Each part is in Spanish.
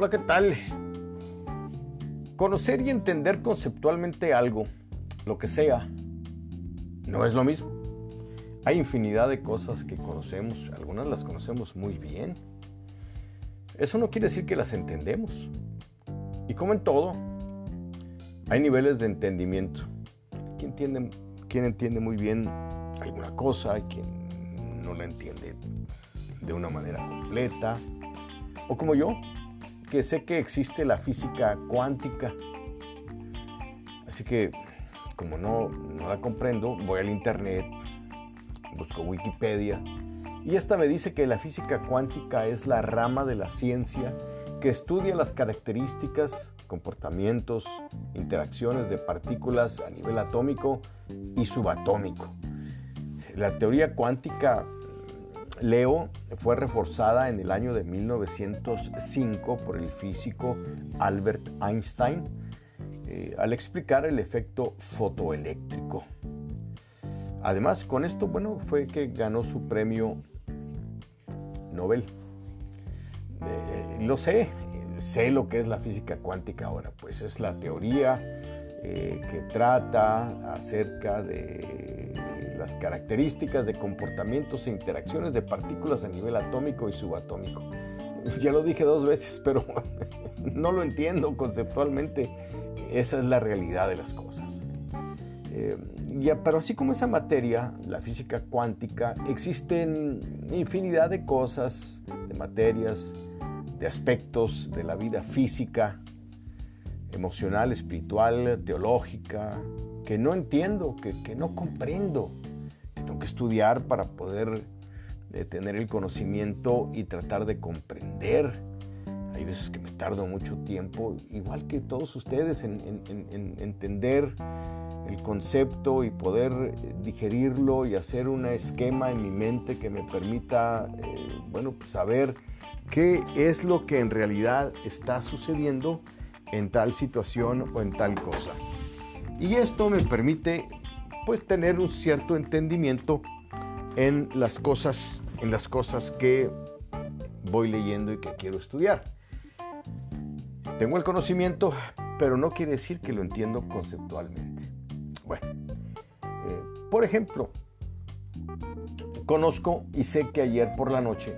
Hola, ¿qué tal? Conocer y entender conceptualmente algo, lo que sea, no es lo mismo. Hay infinidad de cosas que conocemos, algunas las conocemos muy bien. Eso no quiere decir que las entendemos. Y como en todo, hay niveles de entendimiento. ¿Quién entiende, entiende muy bien alguna cosa quien no la entiende de una manera completa? O como yo, que sé que existe la física cuántica. Así que, como no, no la comprendo, voy al internet, busco Wikipedia, y esta me dice que la física cuántica es la rama de la ciencia que estudia las características, comportamientos, interacciones de partículas a nivel atómico y subatómico. La teoría cuántica Leo fue reforzada en el año de 1905 por el físico Albert Einstein eh, al explicar el efecto fotoeléctrico. Además, con esto, bueno, fue que ganó su premio Nobel. Eh, lo sé, sé lo que es la física cuántica ahora, pues es la teoría eh, que trata acerca de las características de comportamientos e interacciones de partículas a nivel atómico y subatómico. Ya lo dije dos veces, pero no lo entiendo conceptualmente. Esa es la realidad de las cosas. Eh, ya, pero así como esa materia, la física cuántica, existen infinidad de cosas, de materias, de aspectos de la vida física, emocional, espiritual, teológica, que no entiendo, que, que no comprendo estudiar para poder eh, tener el conocimiento y tratar de comprender. Hay veces que me tardo mucho tiempo, igual que todos ustedes, en, entender el concepto y poder eh, digerirlo y hacer un esquema en mi mente que me permita, eh, bueno, pues saber qué es lo que en realidad está sucediendo en tal situación o en tal cosa. Y esto me permite pues tener un cierto entendimiento en las cosas, en las cosas que voy leyendo y que quiero estudiar. Tengo el conocimiento, pero no quiere decir que lo entiendo conceptualmente. Bueno, eh, por ejemplo, conozco y sé que ayer por la noche,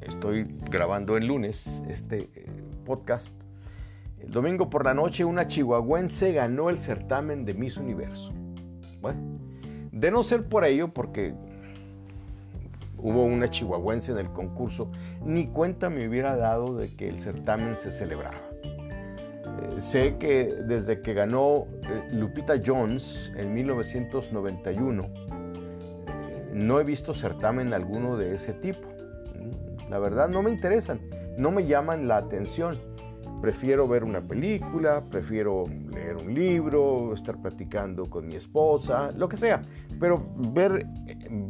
estoy grabando el lunes este eh, podcast, el domingo por la noche una chihuahuense ganó el certamen de Miss Universo. Bueno, de no ser por ello, porque hubo una chihuahuense en el concurso, ni cuenta me hubiera dado de que el certamen se celebraba. Eh, sé que desde que ganó eh, Lupita Jones en 1991, eh, no he visto certamen alguno de ese tipo. La verdad no me interesan, no me llaman la atención. Prefiero ver una película, prefiero leer un libro, estar platicando con mi esposa, lo que sea. Pero ver,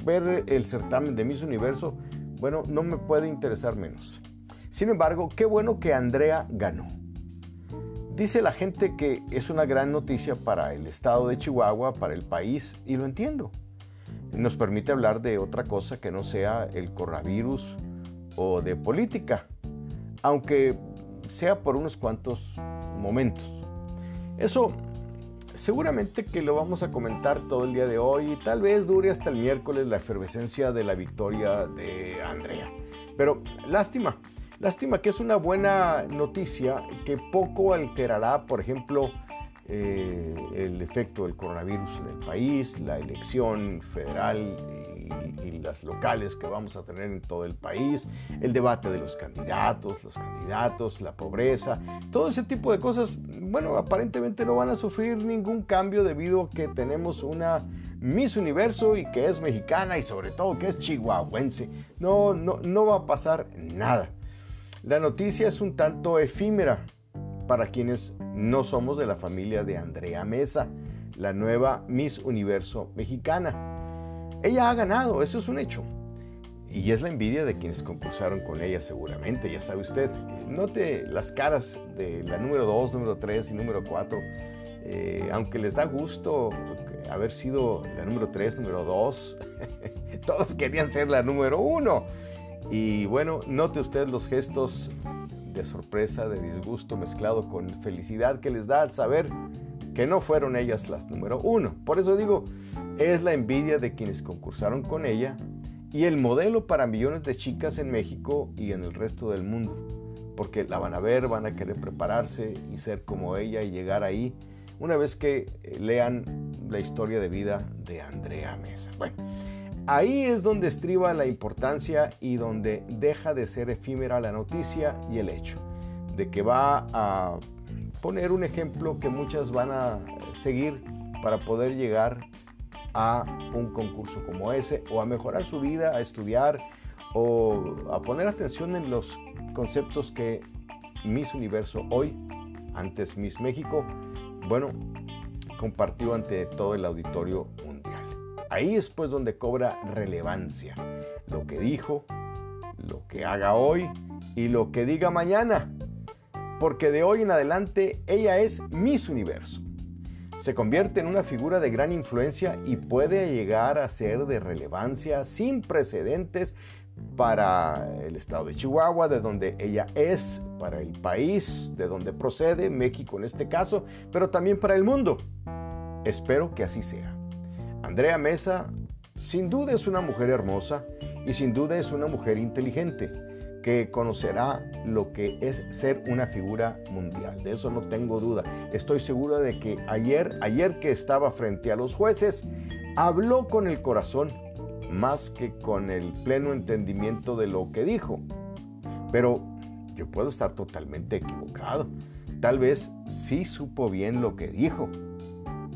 ver el certamen de Miss Universo, bueno, no me puede interesar menos. Sin embargo, qué bueno que Andrea ganó. Dice la gente que es una gran noticia para el estado de Chihuahua, para el país, y lo entiendo. Nos permite hablar de otra cosa que no sea el coronavirus o de política. Aunque sea por unos cuantos momentos. Eso seguramente que lo vamos a comentar todo el día de hoy y tal vez dure hasta el miércoles la efervescencia de la victoria de Andrea. Pero lástima, lástima que es una buena noticia que poco alterará, por ejemplo, eh, el efecto del coronavirus en el país, la elección federal y, las locales que vamos a tener en todo el país, el debate de los candidatos, los candidatos, la pobreza, todo ese tipo de cosas, bueno, aparentemente no van a sufrir ningún cambio debido a que tenemos una Miss Universo y que es mexicana y sobre todo que es chihuahuense. No, no, no va a pasar nada. La noticia es un tanto efímera para quienes no somos de la familia de Andrea Mesa, la nueva Miss Universo mexicana. Ella ha ganado, eso es un hecho. Y es la envidia de quienes concursaron con ella seguramente, ya sabe usted. Note las caras de la número 2, número 3 y número 4. Eh, aunque les da gusto haber sido la número 3, número 2, todos querían ser la número 1. Y bueno, note usted los gestos de sorpresa, de disgusto mezclado con felicidad que les da al saber que no fueron ellas las número uno. Por eso digo, es la envidia de quienes concursaron con ella y el modelo para millones de chicas en México y en el resto del mundo. Porque la van a ver, van a querer prepararse y ser como ella y llegar ahí una vez que lean la historia de vida de Andrea Mesa. Bueno, ahí es donde estriba la importancia y donde deja de ser efímera la noticia y el hecho de que va a poner un ejemplo que muchas van a seguir para poder llegar a un concurso como ese o a mejorar su vida, a estudiar o a poner atención en los conceptos que Miss Universo hoy, antes Miss México, bueno, compartió ante todo el auditorio. Ahí es pues donde cobra relevancia lo que dijo, lo que haga hoy y lo que diga mañana porque de hoy en adelante ella es Miss Universo. Se convierte en una figura de gran influencia y puede llegar a ser de relevancia sin precedentes para el estado de Chihuahua, de donde ella es, para el país de donde procede, México en este caso, pero también para el mundo. Espero que así sea. Andrea Mesa sin duda es una mujer hermosa y sin duda es una mujer inteligente que conocerá lo que es ser una figura mundial. De eso no tengo duda. Estoy seguro de que ayer, ayer que estaba frente a los jueces, habló con el corazón más que con el pleno entendimiento de lo que dijo. Pero yo puedo estar totalmente equivocado. Tal vez sí supo bien lo que dijo,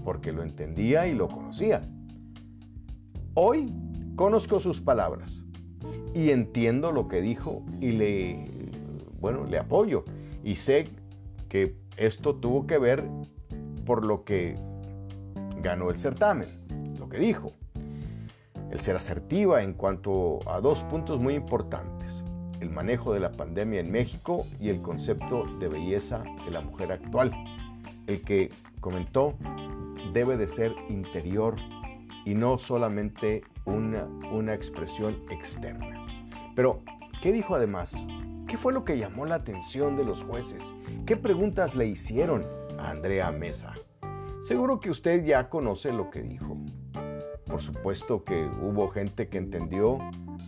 porque lo entendía y lo conocía. Hoy conozco sus palabras y entiendo lo que dijo y le, bueno, le apoyo. Y sé que esto tuvo que ver por lo que ganó el certamen, lo que dijo. El ser asertiva en cuanto a dos puntos muy importantes, el manejo de la pandemia en México y el concepto de belleza de la mujer actual. El que comentó debe de ser interior y no solamente una, una expresión externa. Pero, ¿qué dijo además? ¿Qué fue lo que llamó la atención de los jueces? ¿Qué preguntas le hicieron a Andrea Mesa? Seguro que usted ya conoce lo que dijo. Por supuesto que hubo gente que entendió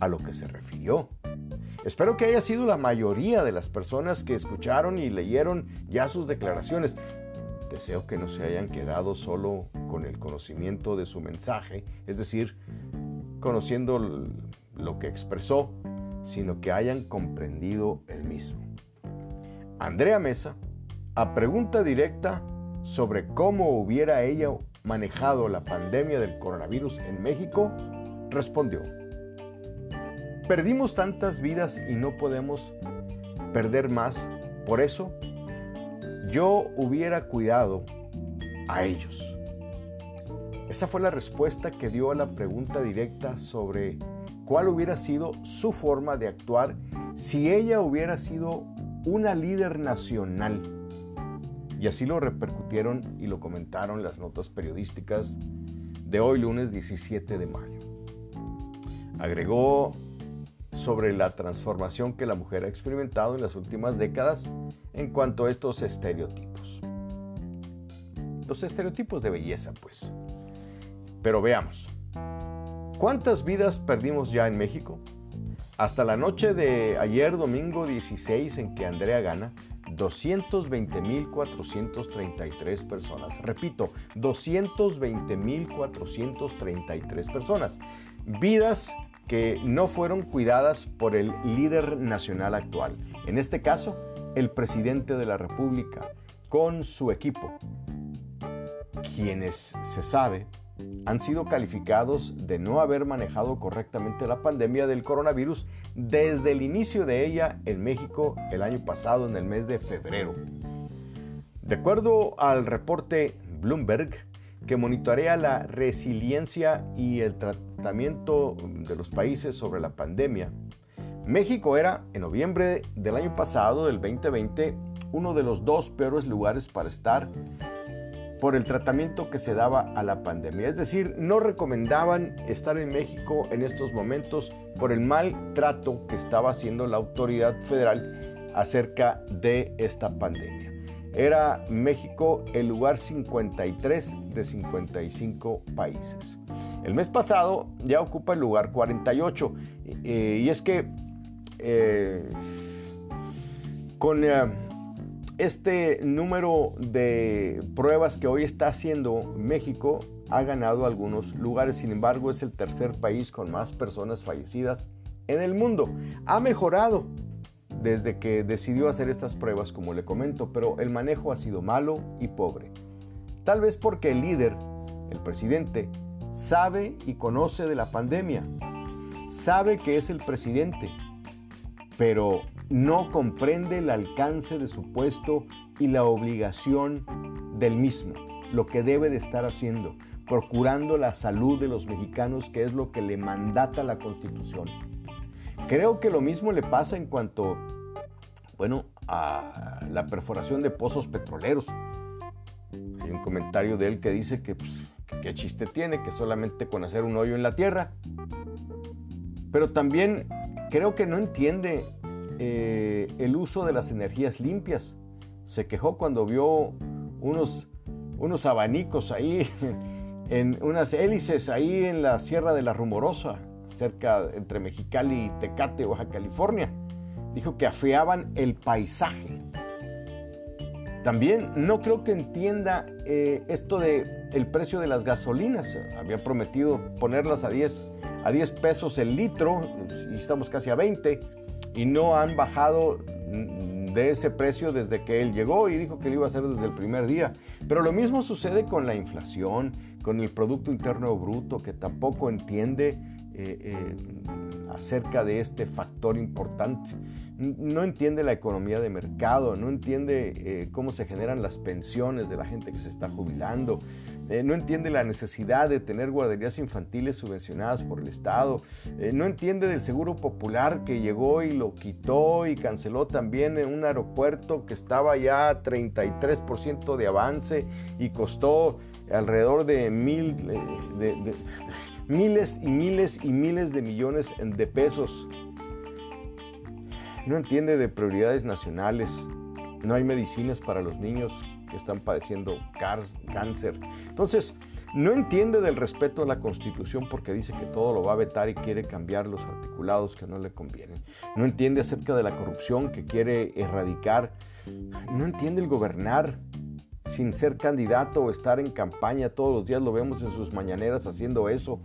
a lo que se refirió. Espero que haya sido la mayoría de las personas que escucharon y leyeron ya sus declaraciones. Deseo que no se hayan quedado solo con el conocimiento de su mensaje, es decir, conociendo lo que expresó, sino que hayan comprendido el mismo. Andrea Mesa, a pregunta directa sobre cómo hubiera ella manejado la pandemia del coronavirus en México, respondió, perdimos tantas vidas y no podemos perder más, por eso yo hubiera cuidado a ellos. Esa fue la respuesta que dio a la pregunta directa sobre cuál hubiera sido su forma de actuar si ella hubiera sido una líder nacional. Y así lo repercutieron y lo comentaron las notas periodísticas de hoy lunes 17 de mayo. Agregó sobre la transformación que la mujer ha experimentado en las últimas décadas en cuanto a estos estereotipos. Los estereotipos de belleza, pues. Pero veamos. ¿Cuántas vidas perdimos ya en México? Hasta la noche de ayer, domingo 16, en que Andrea gana, 220.433 personas. Repito, 220.433 personas. Vidas que no fueron cuidadas por el líder nacional actual. En este caso, el presidente de la República, con su equipo. Quienes se sabe han sido calificados de no haber manejado correctamente la pandemia del coronavirus desde el inicio de ella en México el año pasado en el mes de febrero. De acuerdo al reporte Bloomberg, que monitorea la resiliencia y el tratamiento de los países sobre la pandemia, México era, en noviembre del año pasado, del 2020, uno de los dos peores lugares para estar por el tratamiento que se daba a la pandemia. Es decir, no recomendaban estar en México en estos momentos por el mal trato que estaba haciendo la autoridad federal acerca de esta pandemia. Era México el lugar 53 de 55 países. El mes pasado ya ocupa el lugar 48. Eh, y es que eh, con eh, este número de pruebas que hoy está haciendo México, ha ganado algunos lugares. Sin embargo, es el tercer país con más personas fallecidas en el mundo. Ha mejorado desde que decidió hacer estas pruebas, como le comento, pero el manejo ha sido malo y pobre. Tal vez porque el líder, el presidente, sabe y conoce de la pandemia, sabe que es el presidente, pero no comprende el alcance de su puesto y la obligación del mismo, lo que debe de estar haciendo, procurando la salud de los mexicanos, que es lo que le mandata la Constitución. Creo que lo mismo le pasa en cuanto, bueno, a la perforación de pozos petroleros. Hay un comentario de él que dice que, pues, qué chiste tiene, que solamente con hacer un hoyo en la tierra. Pero también creo que no entiende eh, el uso de las energías limpias. Se quejó cuando vio unos, unos abanicos ahí, en unas hélices ahí en la Sierra de la Rumorosa, cerca entre Mexicali y Tecate, Baja California. Dijo que afeaban el paisaje. También no creo que entienda eh, esto de el precio de las gasolinas. Había prometido ponerlas a 10, a 10 pesos el litro y estamos casi a 20 y no han bajado de ese precio desde que él llegó y dijo que lo iba a hacer desde el primer día. Pero lo mismo sucede con la inflación, con el Producto Interno Bruto, que tampoco entiende eh, eh, acerca de este factor importante. No entiende la economía de mercado, no entiende eh, cómo se generan las pensiones de la gente que se está jubilando, no entiende la necesidad de tener guarderías infantiles subvencionadas por el Estado, no entiende del seguro popular que llegó y lo quitó y canceló también en un aeropuerto que estaba ya 33% de avance y costó alrededor de mil, de miles y miles y miles de millones de pesos. No entiende de prioridades nacionales. No hay medicinas para los niños que están padeciendo cáncer. Entonces, no entiende del respeto a la Constitución porque dice que todo lo va a vetar y quiere cambiar los articulados que no le convienen. No entiende acerca de la corrupción que quiere erradicar. No entiende el gobernar sin ser candidato o estar en campaña. Todos los días lo vemos en sus mañaneras haciendo eso.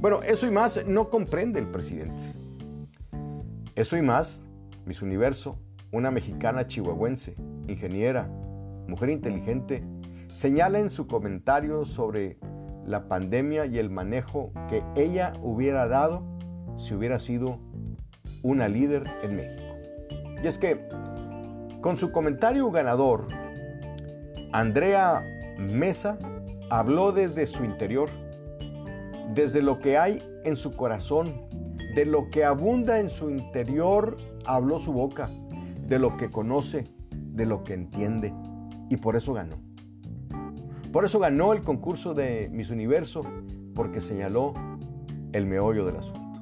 Bueno, eso y más no comprende el presidente. Eso y más, Miss Universo, una mexicana chihuahuense, ingeniera, mujer inteligente, señala en su comentario sobre la pandemia y el manejo que ella hubiera dado si hubiera sido una líder en México. Y es que, con su comentario ganador, Andrea Mesa habló desde su interior, desde lo que hay en su corazón, de lo que abunda en su interior, habló su boca, de lo que conoce, de lo que entiende, y por eso ganó. Por eso ganó el concurso de Miss Universo, porque señaló el meollo del asunto.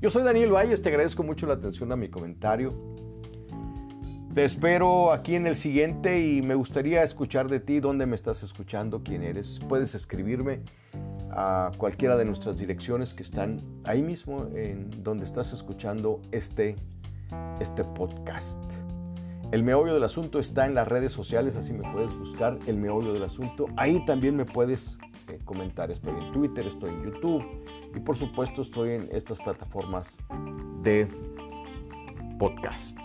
Yo soy Daniel Valles, te agradezco mucho la atención a mi comentario. Te espero aquí en el siguiente y me gustaría escuchar de ti dónde me estás escuchando, quién eres. Puedes escribirme a cualquiera de nuestras direcciones que están ahí mismo en donde estás escuchando este, este podcast. El meollo del asunto está en las redes sociales, así me puedes buscar el meollo del asunto. Ahí también me puedes eh, comentar. Estoy en Twitter, estoy en YouTube y por supuesto estoy en estas plataformas de podcast.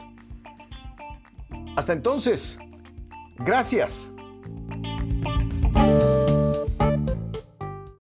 Hasta entonces, gracias.